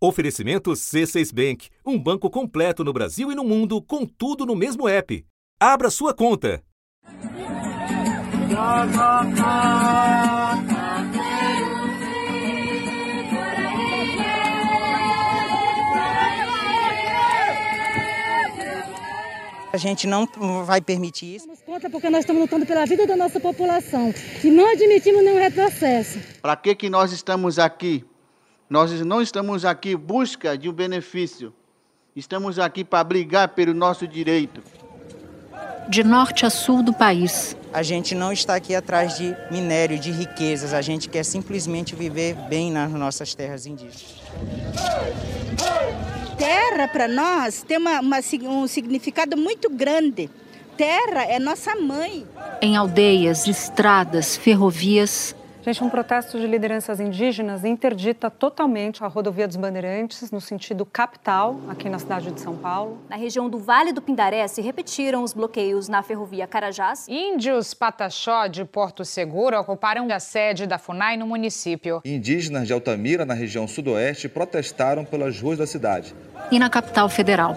Oferecimento C6 Bank, um banco completo no Brasil e no mundo, com tudo no mesmo app. Abra sua conta. A gente não vai permitir isso. Damos conta porque nós estamos lutando pela vida da nossa população e não admitimos nenhum retrocesso. Para que, que nós estamos aqui? Nós não estamos aqui em busca de um benefício. Estamos aqui para brigar pelo nosso direito. De norte a sul do país. A gente não está aqui atrás de minério, de riquezas. A gente quer simplesmente viver bem nas nossas terras indígenas. Terra, para nós, tem uma, uma, um significado muito grande. Terra é nossa mãe. Em aldeias, estradas, ferrovias, Gente, um protesto de lideranças indígenas interdita totalmente a rodovia dos Bandeirantes no sentido capital, aqui na cidade de São Paulo. Na região do Vale do Pindaré se repetiram os bloqueios na ferrovia Carajás. Índios Pataxó de Porto Seguro ocuparam a sede da FUNAI no município. Indígenas de Altamira, na região sudoeste, protestaram pelas ruas da cidade. E na capital federal.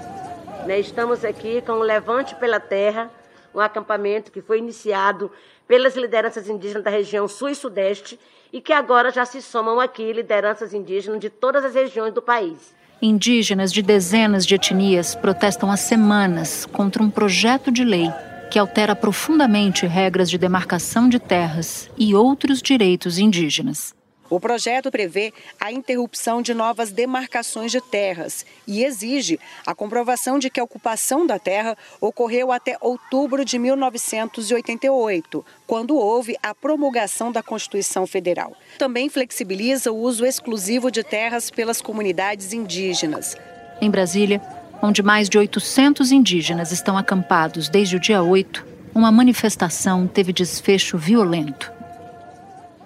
Estamos aqui com o Levante pela Terra, um acampamento que foi iniciado pelas lideranças indígenas da região sul e sudeste e que agora já se somam aqui lideranças indígenas de todas as regiões do país. Indígenas de dezenas de etnias protestam há semanas contra um projeto de lei que altera profundamente regras de demarcação de terras e outros direitos indígenas. O projeto prevê a interrupção de novas demarcações de terras e exige a comprovação de que a ocupação da terra ocorreu até outubro de 1988, quando houve a promulgação da Constituição Federal. Também flexibiliza o uso exclusivo de terras pelas comunidades indígenas. Em Brasília, onde mais de 800 indígenas estão acampados desde o dia 8, uma manifestação teve desfecho violento.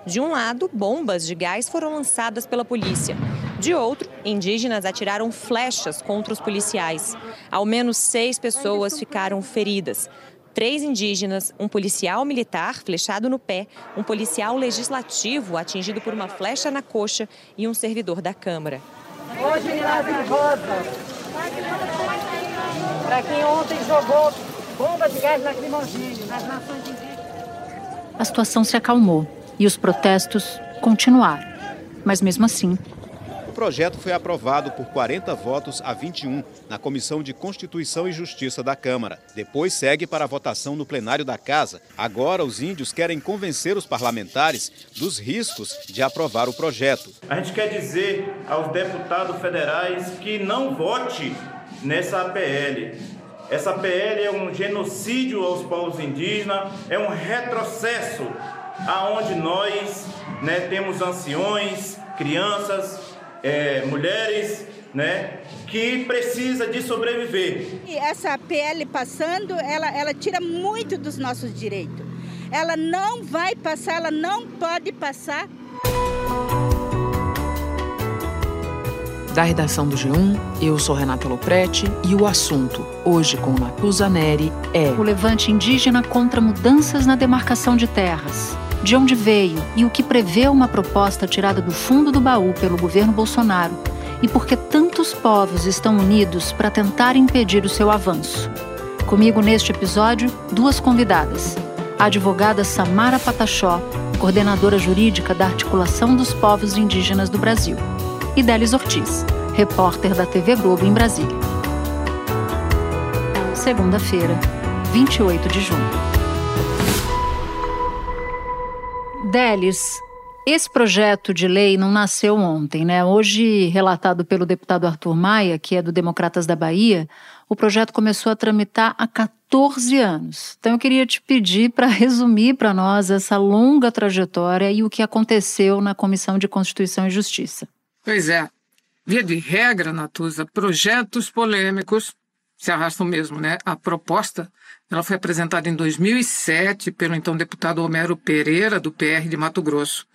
De um lado, bombas de gás foram lançadas pela polícia. De outro, indígenas atiraram flechas contra os policiais. Ao menos seis pessoas ficaram feridas. Três indígenas, um policial militar flechado no pé, um policial legislativo atingido por uma flecha na coxa e um servidor da Câmara. Hoje em Rosa, para quem ontem jogou bomba de gás lacrimogêneo nas nações indígenas. A situação se acalmou e os protestos continuaram. Mas mesmo assim. O projeto foi aprovado por 40 votos a 21 na Comissão de Constituição e Justiça da Câmara. Depois segue para a votação no plenário da Casa. Agora os índios querem convencer os parlamentares dos riscos de aprovar o projeto. A gente quer dizer aos deputados federais que não vote nessa APL. Essa PL é um genocídio aos povos indígenas, é um retrocesso aonde nós né, temos anciões, crianças, é, mulheres, né, que precisa de sobreviver. E essa PL passando, ela, ela tira muito dos nossos direitos. Ela não vai passar, ela não pode passar. Da redação do G1, eu sou Renata Loprete e o assunto, hoje com Natuza Neri, é o levante indígena contra mudanças na demarcação de terras de onde veio e o que prevê uma proposta tirada do fundo do baú pelo governo Bolsonaro e por que tantos povos estão unidos para tentar impedir o seu avanço. Comigo neste episódio, duas convidadas. A advogada Samara Pataxó, coordenadora jurídica da Articulação dos Povos Indígenas do Brasil, e Délis Ortiz, repórter da TV Globo em Brasília. Segunda-feira, 28 de junho. Delis, esse projeto de lei não nasceu ontem, né? Hoje, relatado pelo deputado Arthur Maia, que é do Democratas da Bahia, o projeto começou a tramitar há 14 anos. Então eu queria te pedir para resumir para nós essa longa trajetória e o que aconteceu na Comissão de Constituição e Justiça. Pois é. Via de regra, Natuza, projetos polêmicos se arrastam mesmo, né? A proposta ela foi apresentada em 2007 pelo então deputado Homero Pereira, do PR de Mato Grosso,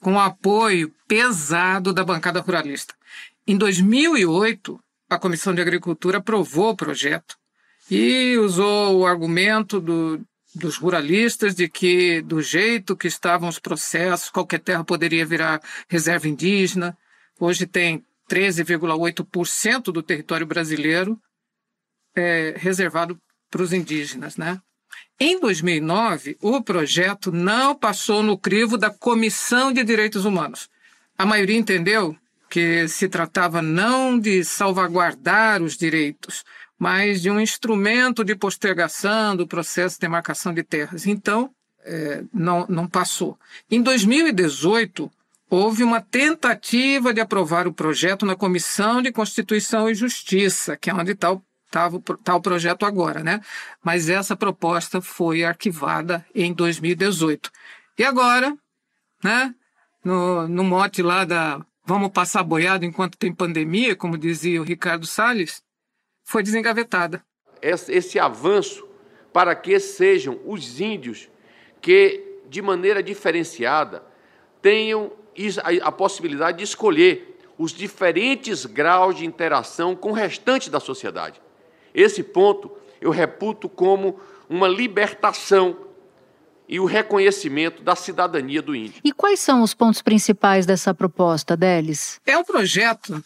com apoio pesado da bancada ruralista. Em 2008, a Comissão de Agricultura aprovou o projeto e usou o argumento do, dos ruralistas de que, do jeito que estavam os processos, qualquer terra poderia virar reserva indígena. Hoje tem 13,8% do território brasileiro é reservado para os indígenas, né? Em 2009, o projeto não passou no crivo da Comissão de Direitos Humanos. A maioria entendeu que se tratava não de salvaguardar os direitos, mas de um instrumento de postergação do processo de demarcação de terras. Então, é, não, não passou. Em 2018, houve uma tentativa de aprovar o projeto na Comissão de Constituição e Justiça, que é onde está o, o, tá o projeto agora, né? Mas essa proposta foi arquivada em 2018. E agora, né? No, no mote lá da vamos passar boiado enquanto tem pandemia, como dizia o Ricardo Salles, foi desengavetada. Esse, esse avanço para que sejam os índios que, de maneira diferenciada, tenham a possibilidade de escolher os diferentes graus de interação com o restante da sociedade. Esse ponto eu reputo como uma libertação e o reconhecimento da cidadania do índio. E quais são os pontos principais dessa proposta, Delis? É um projeto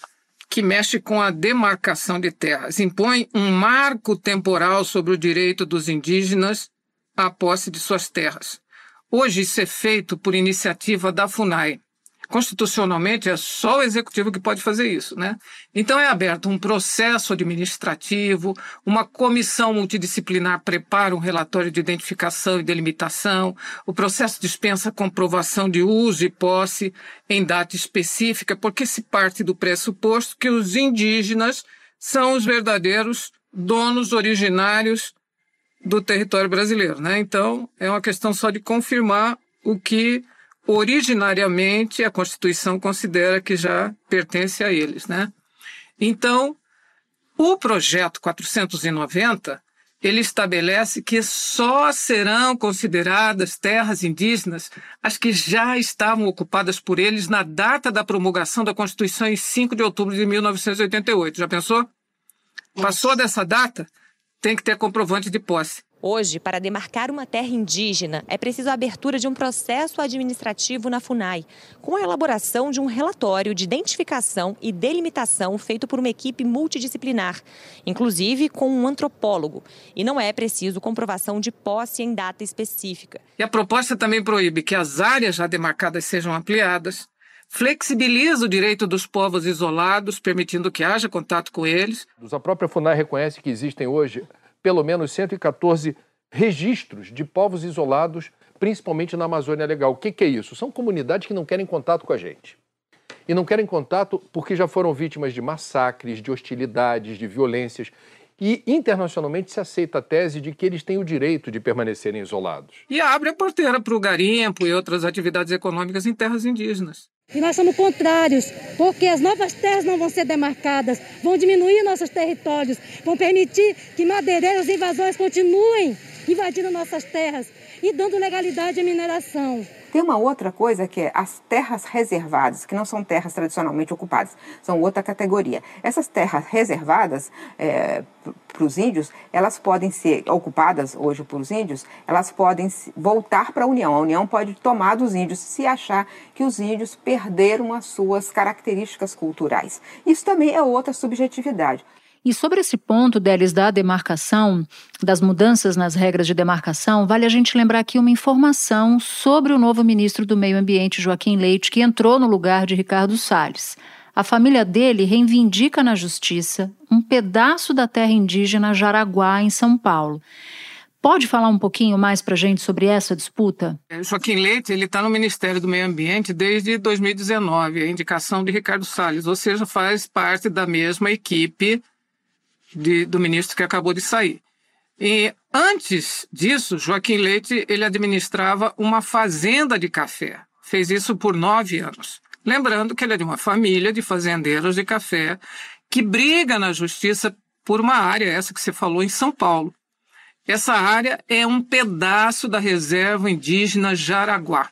que mexe com a demarcação de terras, impõe um marco temporal sobre o direito dos indígenas à posse de suas terras. Hoje isso é feito por iniciativa da FUNAI, constitucionalmente é só o executivo que pode fazer isso, né? Então é aberto um processo administrativo, uma comissão multidisciplinar prepara um relatório de identificação e delimitação, o processo dispensa comprovação de uso e posse em data específica, porque se parte do pressuposto que os indígenas são os verdadeiros donos originários do território brasileiro, né? Então é uma questão só de confirmar o que originariamente a Constituição considera que já pertence a eles, né? Então, o projeto 490 ele estabelece que só serão consideradas terras indígenas as que já estavam ocupadas por eles na data da promulgação da Constituição em 5 de outubro de 1988. Já pensou? Passou dessa data, tem que ter comprovante de posse. Hoje, para demarcar uma terra indígena, é preciso a abertura de um processo administrativo na FUNAI, com a elaboração de um relatório de identificação e delimitação feito por uma equipe multidisciplinar, inclusive com um antropólogo. E não é preciso comprovação de posse em data específica. E a proposta também proíbe que as áreas já demarcadas sejam ampliadas, flexibiliza o direito dos povos isolados, permitindo que haja contato com eles. A própria FUNAI reconhece que existem hoje pelo menos 114 registros de povos isolados, principalmente na Amazônia Legal. O que, que é isso? São comunidades que não querem contato com a gente. E não querem contato porque já foram vítimas de massacres, de hostilidades, de violências. E internacionalmente se aceita a tese de que eles têm o direito de permanecerem isolados. E abre a porteira para o garimpo e outras atividades econômicas em terras indígenas. E nós somos contrários, porque as novas terras não vão ser demarcadas, vão diminuir nossos territórios, vão permitir que madeireiros e invasões continuem invadindo nossas terras e dando legalidade à mineração. Tem uma outra coisa que é as terras reservadas, que não são terras tradicionalmente ocupadas, são outra categoria. Essas terras reservadas é, para os índios, elas podem ser ocupadas hoje por os índios, elas podem voltar para a União. A União pode tomar dos índios se achar que os índios perderam as suas características culturais. Isso também é outra subjetividade. E sobre esse ponto, Delis, da demarcação, das mudanças nas regras de demarcação, vale a gente lembrar aqui uma informação sobre o novo ministro do Meio Ambiente, Joaquim Leite, que entrou no lugar de Ricardo Salles. A família dele reivindica na justiça um pedaço da terra indígena Jaraguá, em São Paulo. Pode falar um pouquinho mais para a gente sobre essa disputa? Joaquim Leite ele está no Ministério do Meio Ambiente desde 2019, a indicação de Ricardo Salles, ou seja, faz parte da mesma equipe de, do ministro que acabou de sair. E antes disso, Joaquim Leite ele administrava uma fazenda de café. Fez isso por nove anos. Lembrando que ele é de uma família de fazendeiros de café que briga na justiça por uma área, essa que você falou, em São Paulo. Essa área é um pedaço da reserva indígena Jaraguá.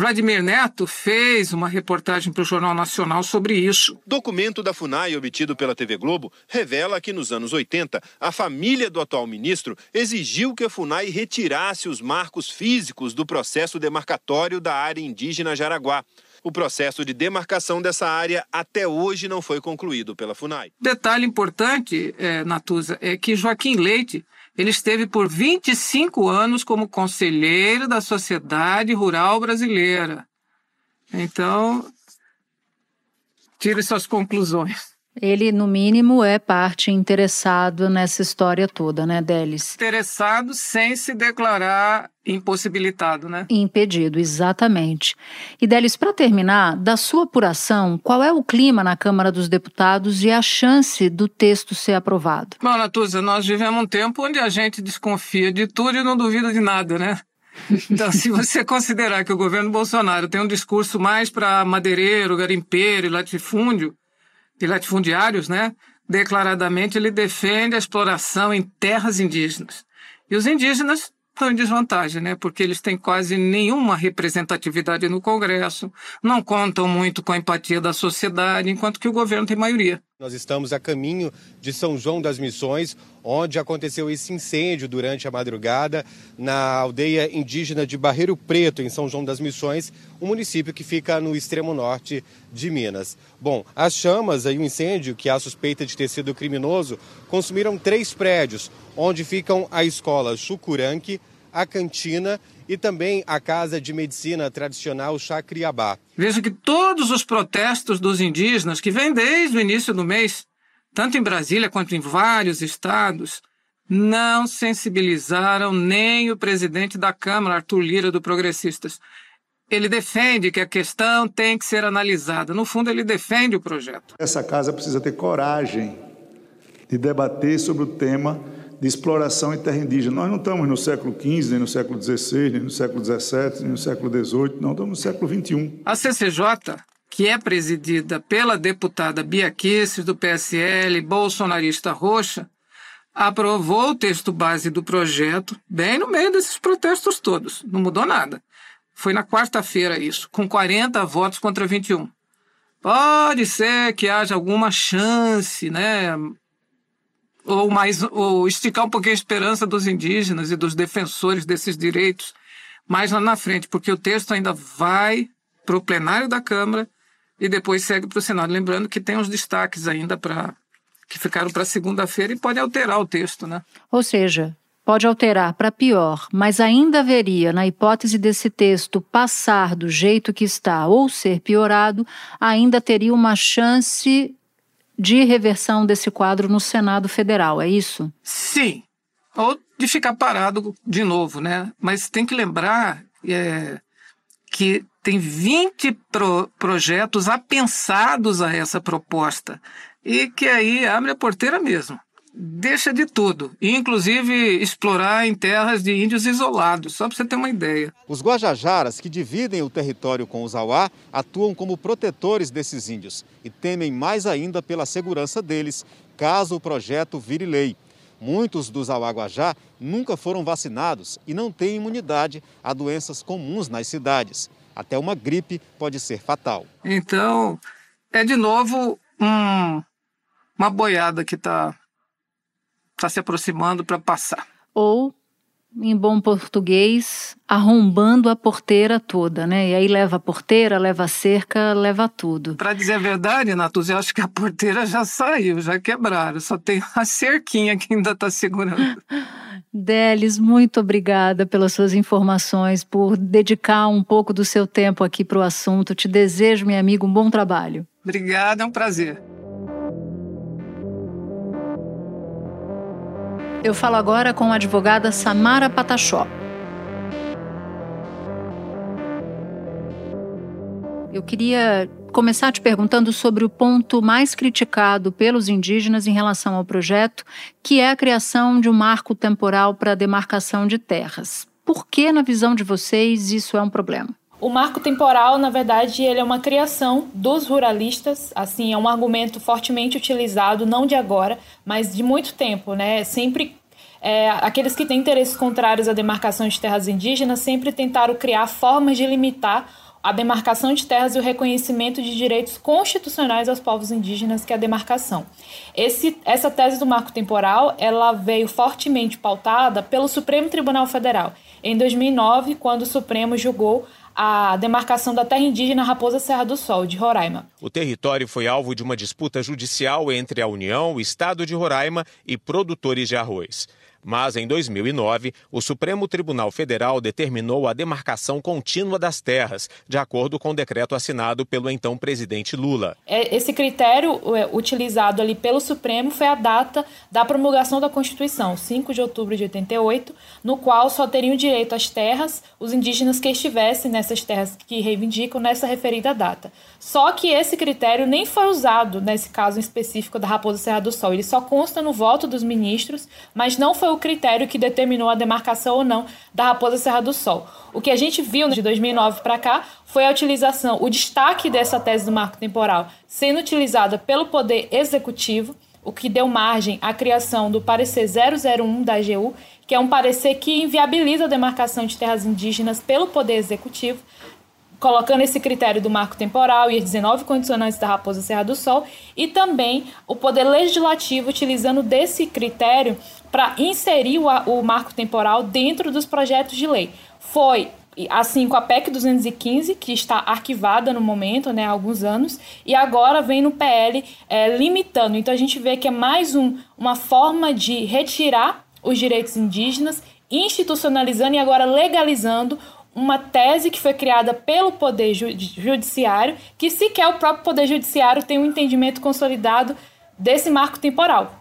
Vladimir Neto fez uma reportagem para o Jornal Nacional sobre isso. Documento da FUNAI obtido pela TV Globo revela que nos anos 80, a família do atual ministro exigiu que a FUNAI retirasse os marcos físicos do processo demarcatório da área indígena Jaraguá. O processo de demarcação dessa área até hoje não foi concluído pela FUNAI. Detalhe importante, é, Natuza, é que Joaquim Leite ele esteve por 25 anos como conselheiro da Sociedade Rural Brasileira. Então, tire suas conclusões. Ele, no mínimo, é parte interessado nessa história toda, né, Delis? Interessado sem se declarar impossibilitado, né? Impedido, exatamente. E Delis, para terminar, da sua apuração, qual é o clima na Câmara dos Deputados e a chance do texto ser aprovado? Bom, Natuza, nós vivemos um tempo onde a gente desconfia de tudo e não duvida de nada, né? Então, se você considerar que o governo Bolsonaro tem um discurso mais para madeireiro, garimpeiro e latifúndio, e latifundiários, né, declaradamente ele defende a exploração em terras indígenas. E os indígenas estão em desvantagem, né? Porque eles têm quase nenhuma representatividade no Congresso, não contam muito com a empatia da sociedade, enquanto que o governo tem maioria. Nós estamos a caminho de São João das Missões, onde aconteceu esse incêndio durante a madrugada na aldeia indígena de Barreiro Preto, em São João das Missões, um município que fica no extremo norte de Minas. Bom, as chamas e o incêndio, que há suspeita de ter sido criminoso, consumiram três prédios, onde ficam a escola Chucuranque, a cantina e também a casa de medicina tradicional Chacriabá. Veja que todos os protestos dos indígenas, que vêm desde o início do mês, tanto em Brasília quanto em vários estados, não sensibilizaram nem o presidente da Câmara, Arthur Lira, do Progressistas. Ele defende que a questão tem que ser analisada. No fundo, ele defende o projeto. Essa casa precisa ter coragem de debater sobre o tema de exploração em terra indígena. Nós não estamos no século XV, nem no século XVI, nem no século XVII, nem no século XVIII, não, estamos no século XXI. A CCJ, que é presidida pela deputada Bia Kisses, do PSL, bolsonarista roxa, aprovou o texto base do projeto bem no meio desses protestos todos. Não mudou nada. Foi na quarta-feira isso, com 40 votos contra 21. Pode ser que haja alguma chance, né, ou mais ou esticar um pouquinho a esperança dos indígenas e dos defensores desses direitos mais lá na frente, porque o texto ainda vai para o plenário da Câmara e depois segue para o Senado. Lembrando que tem uns destaques ainda para que ficaram para segunda-feira e pode alterar o texto, né? Ou seja, pode alterar para pior, mas ainda haveria, na hipótese desse texto passar do jeito que está ou ser piorado, ainda teria uma chance de reversão desse quadro no Senado Federal, é isso? Sim. Ou de ficar parado de novo, né? Mas tem que lembrar é, que tem 20 pro projetos apensados a essa proposta e que aí abre a porteira mesmo deixa de tudo, inclusive explorar em terras de índios isolados, só para você ter uma ideia. Os Guajajaras, que dividem o território com os Auá, atuam como protetores desses índios e temem mais ainda pela segurança deles, caso o projeto vire lei. Muitos dos Auá-Guajá nunca foram vacinados e não têm imunidade a doenças comuns nas cidades. Até uma gripe pode ser fatal. Então, é de novo um, uma boiada que está está se aproximando para passar. Ou, em bom português, arrombando a porteira toda, né? E aí leva a porteira, leva a cerca, leva tudo. Para dizer a verdade, Natus, eu acho que a porteira já saiu, já quebraram. Só tem a cerquinha que ainda está segurando. Delis, muito obrigada pelas suas informações, por dedicar um pouco do seu tempo aqui para o assunto. Te desejo, meu amigo, um bom trabalho. Obrigada, é um prazer. Eu falo agora com a advogada Samara Patachó. Eu queria começar te perguntando sobre o ponto mais criticado pelos indígenas em relação ao projeto, que é a criação de um marco temporal para a demarcação de terras. Por que, na visão de vocês, isso é um problema? O marco temporal, na verdade, ele é uma criação dos ruralistas, assim, é um argumento fortemente utilizado, não de agora, mas de muito tempo, né? Sempre é, aqueles que têm interesses contrários à demarcação de terras indígenas sempre tentaram criar formas de limitar a demarcação de terras e o reconhecimento de direitos constitucionais aos povos indígenas, que é a demarcação. Esse, essa tese do marco temporal ela veio fortemente pautada pelo Supremo Tribunal Federal em 2009, quando o Supremo julgou a demarcação da terra indígena Raposa Serra do Sol, de Roraima. O território foi alvo de uma disputa judicial entre a União, o Estado de Roraima e produtores de arroz. Mas em 2009, o Supremo Tribunal Federal determinou a demarcação contínua das terras, de acordo com o decreto assinado pelo então presidente Lula. É, esse critério é, utilizado ali pelo Supremo foi a data da promulgação da Constituição, 5 de outubro de 88, no qual só teriam direito às terras os indígenas que estivessem nessas terras que reivindicam nessa referida data. Só que esse critério nem foi usado nesse caso específico da Raposa Serra do Sol. Ele só consta no voto dos ministros, mas não foi o critério que determinou a demarcação ou não da Raposa Serra do Sol. O que a gente viu de 2009 para cá foi a utilização, o destaque dessa tese do marco temporal sendo utilizada pelo Poder Executivo, o que deu margem à criação do parecer 001 da AGU, que é um parecer que inviabiliza a demarcação de terras indígenas pelo Poder Executivo, colocando esse critério do marco temporal e as 19 condicionantes da Raposa Serra do Sol, e também o Poder Legislativo utilizando desse critério para inserir o, o marco temporal dentro dos projetos de lei. Foi assim com a PEC 215, que está arquivada no momento, né, há alguns anos, e agora vem no PL é, limitando. Então a gente vê que é mais um, uma forma de retirar os direitos indígenas, institucionalizando e agora legalizando uma tese que foi criada pelo Poder Judiciário, que sequer o próprio Poder Judiciário tem um entendimento consolidado desse marco temporal.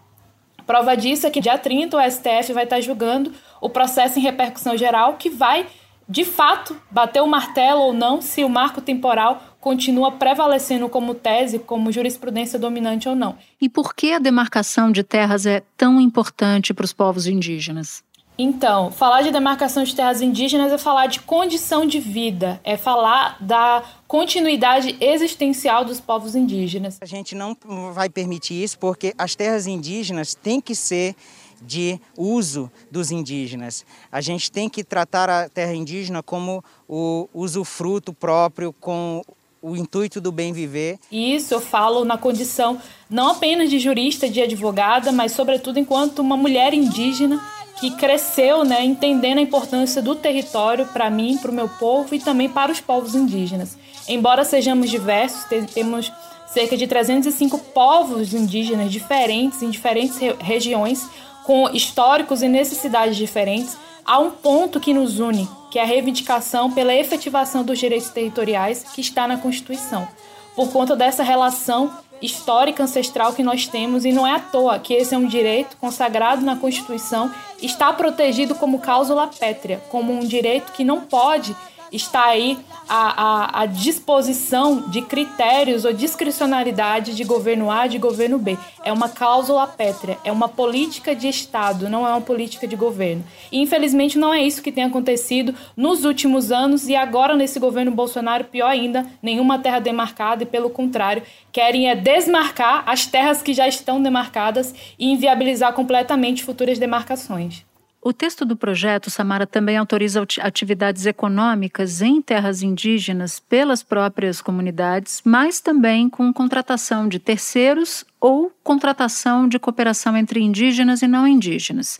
Prova disso é que dia 30 o STF vai estar julgando o processo em repercussão geral que vai, de fato, bater o martelo ou não se o marco temporal continua prevalecendo como tese, como jurisprudência dominante ou não. E por que a demarcação de terras é tão importante para os povos indígenas? Então, falar de demarcação de terras indígenas é falar de condição de vida, é falar da continuidade existencial dos povos indígenas. A gente não vai permitir isso porque as terras indígenas têm que ser de uso dos indígenas. A gente tem que tratar a terra indígena como o usufruto próprio, com o intuito do bem viver. Isso eu falo na condição não apenas de jurista, de advogada, mas sobretudo enquanto uma mulher indígena que cresceu, né, entendendo a importância do território para mim, para o meu povo e também para os povos indígenas. Embora sejamos diversos, temos cerca de 305 povos indígenas diferentes em diferentes re regiões, com históricos e necessidades diferentes, há um ponto que nos une, que é a reivindicação pela efetivação dos direitos territoriais que está na Constituição. Por conta dessa relação histórica ancestral que nós temos e não é à toa que esse é um direito consagrado na Constituição, está protegido como cláusula pétrea, como um direito que não pode está aí a, a, a, disposição de critérios ou discricionalidade de governo A de governo B. É uma cláusula pétrea, é uma política de Estado, não é uma política de governo. E infelizmente não é isso que tem acontecido nos últimos anos e agora nesse governo Bolsonaro, pior ainda, nenhuma terra demarcada e pelo contrário, querem é desmarcar as terras que já estão demarcadas e inviabilizar completamente futuras demarcações. O texto do projeto, Samara, também autoriza atividades econômicas em terras indígenas pelas próprias comunidades, mas também com contratação de terceiros ou contratação de cooperação entre indígenas e não indígenas.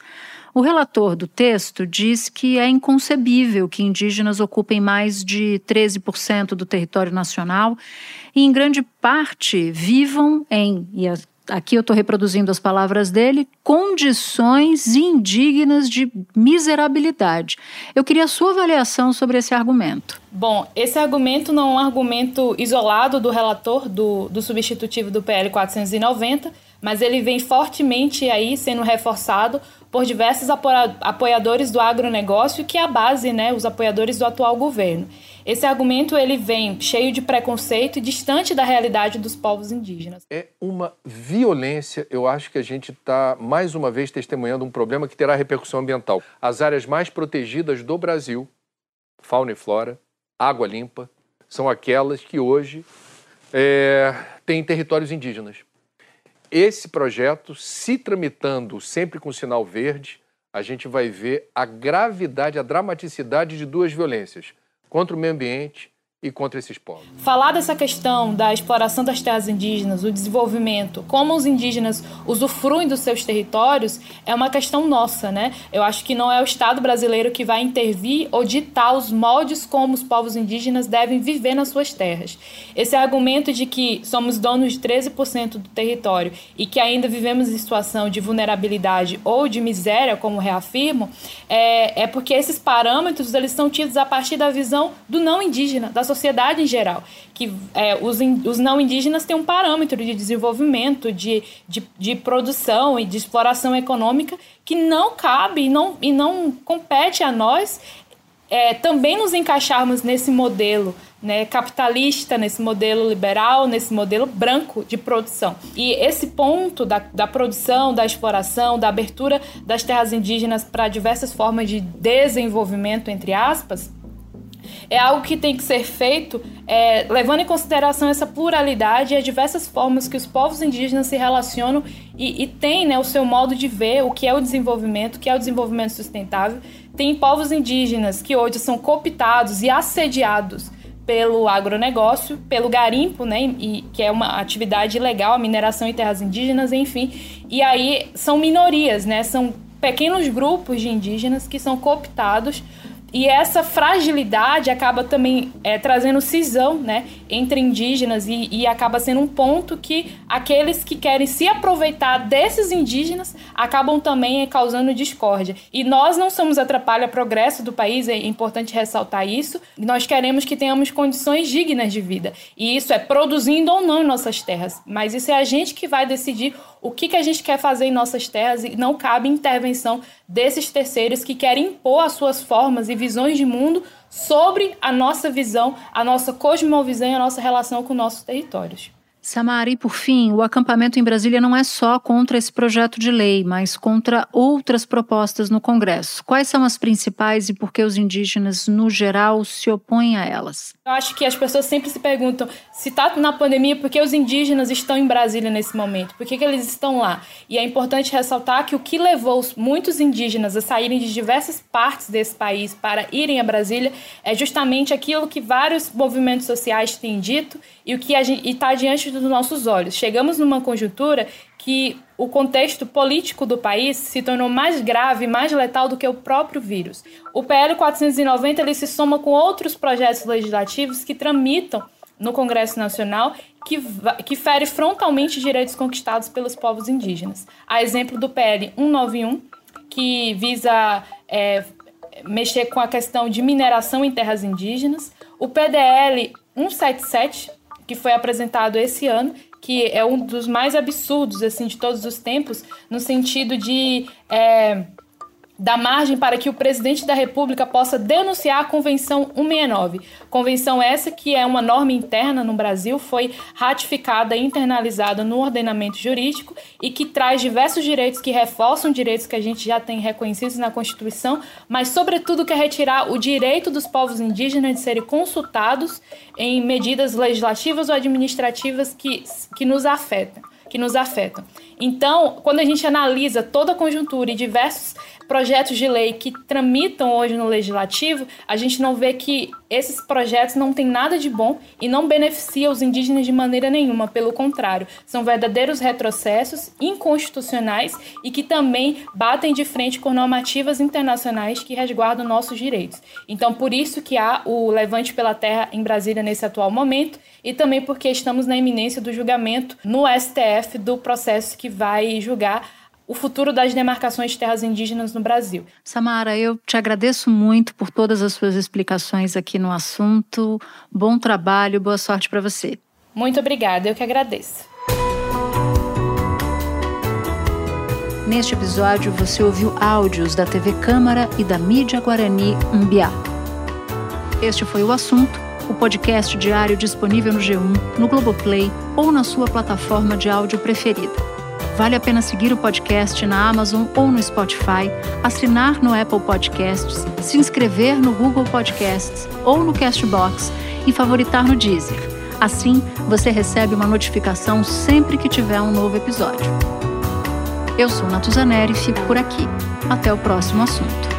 O relator do texto diz que é inconcebível que indígenas ocupem mais de 13% do território nacional e, em grande parte, vivam em, e aqui eu estou reproduzindo as palavras dele, condições indignas de miserabilidade. Eu queria a sua avaliação sobre esse argumento. Bom, esse argumento não é um argumento isolado do relator do, do substitutivo do PL 490, mas ele vem fortemente aí sendo reforçado por diversos apoiadores do agronegócio, que é a base, né, os apoiadores do atual governo. Esse argumento ele vem cheio de preconceito e distante da realidade dos povos indígenas. É uma violência. Eu acho que a gente está mais uma vez testemunhando um problema que terá repercussão ambiental. As áreas mais protegidas do Brasil, fauna e flora, água limpa, são aquelas que hoje é, têm territórios indígenas. Esse projeto, se tramitando sempre com sinal verde, a gente vai ver a gravidade, a dramaticidade de duas violências contra o meio ambiente e contra esses povos. Falar dessa questão da exploração das terras indígenas, o desenvolvimento, como os indígenas usufruem dos seus territórios, é uma questão nossa, né? Eu acho que não é o Estado brasileiro que vai intervir ou ditar os moldes como os povos indígenas devem viver nas suas terras. Esse argumento de que somos donos de 13% do território e que ainda vivemos em situação de vulnerabilidade ou de miséria, como reafirmo, é, é porque esses parâmetros eles são tidos a partir da visão do não indígena, da sociedade em geral, que é, os, in, os não indígenas têm um parâmetro de desenvolvimento, de, de, de produção e de exploração econômica que não cabe e não, e não compete a nós é, também nos encaixarmos nesse modelo né, capitalista, nesse modelo liberal, nesse modelo branco de produção. E esse ponto da, da produção, da exploração, da abertura das terras indígenas para diversas formas de desenvolvimento, entre aspas, é algo que tem que ser feito é, levando em consideração essa pluralidade e as diversas formas que os povos indígenas se relacionam e, e têm né, o seu modo de ver o que é o desenvolvimento, o que é o desenvolvimento sustentável. Tem povos indígenas que hoje são cooptados e assediados pelo agronegócio, pelo garimpo, né, e, que é uma atividade ilegal, a mineração em terras indígenas, enfim. E aí são minorias, né, são pequenos grupos de indígenas que são cooptados e essa fragilidade acaba também é, trazendo cisão né, entre indígenas e, e, acaba sendo um ponto que aqueles que querem se aproveitar desses indígenas acabam também causando discórdia. E nós não somos atrapalha progresso do país, é importante ressaltar isso. Nós queremos que tenhamos condições dignas de vida. E isso é produzindo ou não em nossas terras. Mas isso é a gente que vai decidir o que, que a gente quer fazer em nossas terras e não cabe intervenção desses terceiros que querem impor as suas formas e visões de mundo sobre a nossa visão, a nossa cosmovisão e a nossa relação com nossos territórios. Samara, e por fim, o acampamento em Brasília não é só contra esse projeto de lei, mas contra outras propostas no Congresso. Quais são as principais e por que os indígenas, no geral, se opõem a elas? Eu acho que as pessoas sempre se perguntam se está na pandemia, por que os indígenas estão em Brasília nesse momento? Por que, que eles estão lá? E é importante ressaltar que o que levou muitos indígenas a saírem de diversas partes desse país para irem a Brasília é justamente aquilo que vários movimentos sociais têm dito e o que está diante dos nossos olhos. Chegamos numa conjuntura que o contexto político do país se tornou mais grave mais letal do que o próprio vírus. O PL 490 ele se soma com outros projetos legislativos que tramitam no Congresso Nacional que, que fere frontalmente direitos conquistados pelos povos indígenas. A exemplo do PL 191, que visa é, mexer com a questão de mineração em terras indígenas, o PDL 177, que foi apresentado esse ano, que é um dos mais absurdos assim de todos os tempos, no sentido de é, da margem para que o presidente da República possa denunciar a Convenção 169. Convenção essa que é uma norma interna no Brasil, foi ratificada e internalizada no ordenamento jurídico e que traz diversos direitos que reforçam direitos que a gente já tem reconhecidos na Constituição, mas sobretudo quer retirar o direito dos povos indígenas de serem consultados em medidas legislativas ou administrativas que, que nos afetam que nos afetam. Então, quando a gente analisa toda a conjuntura e diversos projetos de lei que tramitam hoje no legislativo, a gente não vê que esses projetos não têm nada de bom e não beneficiam os indígenas de maneira nenhuma, pelo contrário, são verdadeiros retrocessos inconstitucionais e que também batem de frente com normativas internacionais que resguardam nossos direitos. Então, por isso que há o Levante pela Terra em Brasília nesse atual momento e também porque estamos na iminência do julgamento no STF do processo que vai julgar o futuro das demarcações de terras indígenas no Brasil. Samara, eu te agradeço muito por todas as suas explicações aqui no assunto. Bom trabalho, boa sorte para você. Muito obrigada, eu que agradeço. Neste episódio, você ouviu áudios da TV Câmara e da mídia Guarani Umbiá. Este foi o assunto, o podcast diário disponível no G1, no Globoplay ou na sua plataforma de áudio preferida. Vale a pena seguir o podcast na Amazon ou no Spotify, assinar no Apple Podcasts, se inscrever no Google Podcasts ou no Castbox e favoritar no Deezer. Assim, você recebe uma notificação sempre que tiver um novo episódio. Eu sou Natuzaneri e fico por aqui. Até o próximo assunto.